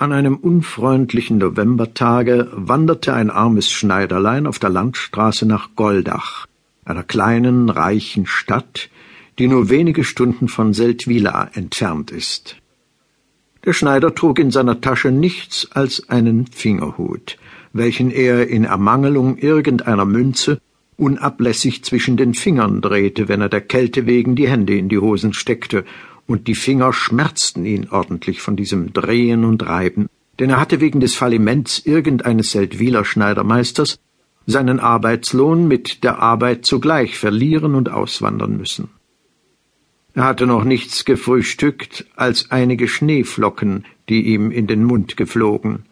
An einem unfreundlichen Novembertage wanderte ein armes Schneiderlein auf der Landstraße nach Goldach, einer kleinen, reichen Stadt, die nur wenige Stunden von Seldwyla entfernt ist. Der Schneider trug in seiner Tasche nichts als einen Fingerhut, welchen er in Ermangelung irgendeiner Münze unablässig zwischen den Fingern drehte, wenn er der Kälte wegen die Hände in die Hosen steckte und die Finger schmerzten ihn ordentlich von diesem Drehen und Reiben, denn er hatte wegen des Falliments irgendeines Seldwyler Schneidermeisters seinen Arbeitslohn mit der Arbeit zugleich verlieren und auswandern müssen. Er hatte noch nichts gefrühstückt als einige Schneeflocken, die ihm in den Mund geflogen,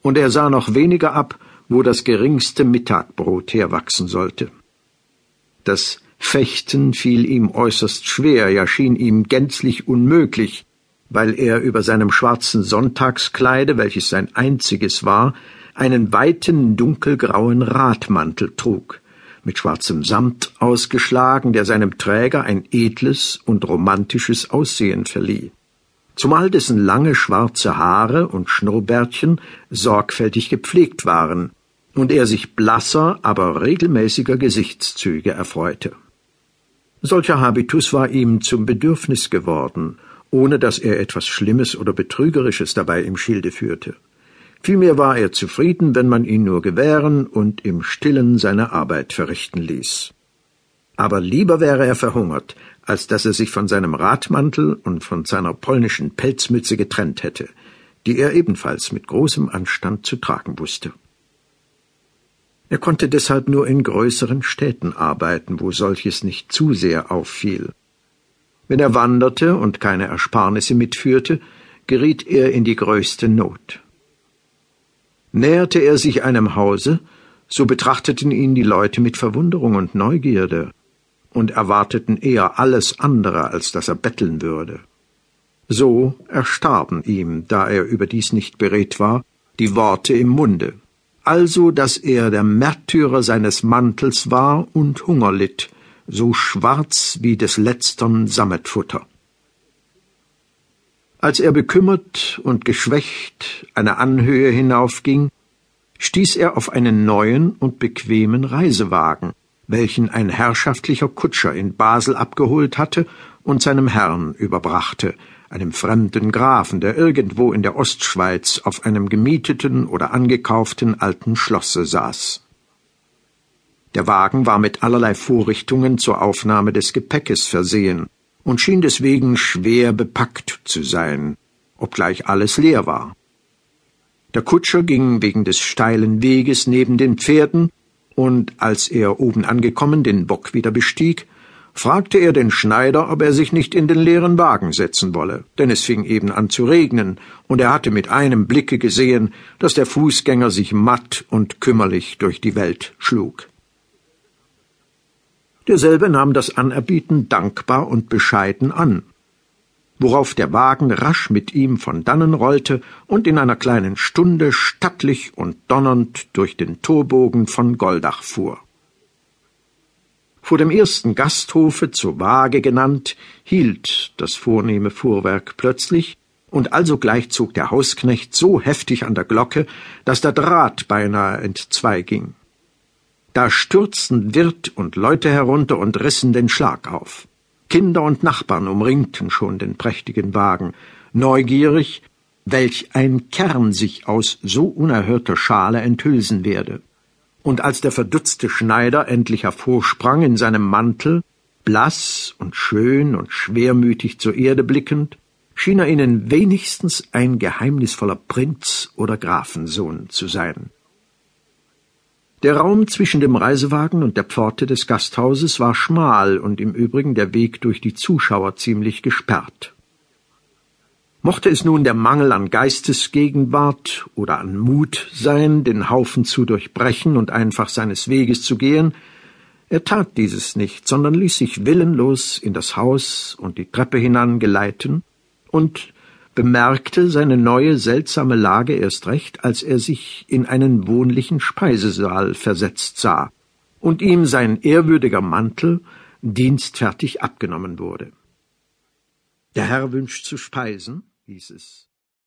und er sah noch weniger ab, wo das geringste Mittagbrot herwachsen sollte. Das Fechten fiel ihm äußerst schwer, ja schien ihm gänzlich unmöglich, weil er über seinem schwarzen Sonntagskleide, welches sein einziges war, einen weiten dunkelgrauen Radmantel trug, mit schwarzem Samt ausgeschlagen, der seinem Träger ein edles und romantisches Aussehen verlieh. Zumal dessen lange schwarze Haare und Schnurrbärtchen sorgfältig gepflegt waren und er sich blasser, aber regelmäßiger Gesichtszüge erfreute. Solcher Habitus war ihm zum Bedürfnis geworden, ohne dass er etwas Schlimmes oder Betrügerisches dabei im Schilde führte. Vielmehr war er zufrieden, wenn man ihn nur gewähren und im stillen seine Arbeit verrichten ließ. Aber lieber wäre er verhungert, als dass er sich von seinem Radmantel und von seiner polnischen Pelzmütze getrennt hätte, die er ebenfalls mit großem Anstand zu tragen wusste. Er konnte deshalb nur in größeren Städten arbeiten, wo solches nicht zu sehr auffiel. Wenn er wanderte und keine Ersparnisse mitführte, geriet er in die größte Not. Näherte er sich einem Hause, so betrachteten ihn die Leute mit Verwunderung und Neugierde und erwarteten eher alles andere, als dass er betteln würde. So erstarben ihm, da er überdies nicht beredt war, die Worte im Munde also dass er der Märtyrer seines Mantels war und Hunger litt, so schwarz wie des letztern Sammetfutter. Als er bekümmert und geschwächt eine Anhöhe hinaufging, stieß er auf einen neuen und bequemen Reisewagen, welchen ein herrschaftlicher Kutscher in Basel abgeholt hatte und seinem Herrn überbrachte, einem fremden Grafen, der irgendwo in der Ostschweiz auf einem gemieteten oder angekauften alten Schlosse saß. Der Wagen war mit allerlei Vorrichtungen zur Aufnahme des Gepäckes versehen und schien deswegen schwer bepackt zu sein, obgleich alles leer war. Der Kutscher ging wegen des steilen Weges neben den Pferden, und als er oben angekommen den Bock wieder bestieg, fragte er den Schneider, ob er sich nicht in den leeren Wagen setzen wolle, denn es fing eben an zu regnen, und er hatte mit einem Blicke gesehen, dass der Fußgänger sich matt und kümmerlich durch die Welt schlug. Derselbe nahm das Anerbieten dankbar und bescheiden an, worauf der Wagen rasch mit ihm von dannen rollte und in einer kleinen Stunde stattlich und donnernd durch den Torbogen von Goldach fuhr. Vor dem ersten Gasthofe zur Waage genannt, hielt das vornehme Fuhrwerk plötzlich, und alsogleich zog der Hausknecht so heftig an der Glocke, dass der Draht beinahe entzweiging. Da stürzten Wirt und Leute herunter und rissen den Schlag auf. Kinder und Nachbarn umringten schon den prächtigen Wagen, neugierig, welch ein Kern sich aus so unerhörter Schale enthülsen werde und als der verdutzte Schneider endlich hervorsprang in seinem Mantel, blass und schön und schwermütig zur Erde blickend, schien er ihnen wenigstens ein geheimnisvoller Prinz oder Grafensohn zu sein. Der Raum zwischen dem Reisewagen und der Pforte des Gasthauses war schmal und im Übrigen der Weg durch die Zuschauer ziemlich gesperrt. Mochte es nun der Mangel an Geistesgegenwart oder an Mut sein, den Haufen zu durchbrechen und einfach seines Weges zu gehen, er tat dieses nicht, sondern ließ sich willenlos in das Haus und die Treppe hinangeleiten und bemerkte seine neue seltsame Lage erst recht, als er sich in einen wohnlichen Speisesaal versetzt sah und ihm sein ehrwürdiger Mantel dienstfertig abgenommen wurde. Der Herr wünscht zu speisen, hieß es.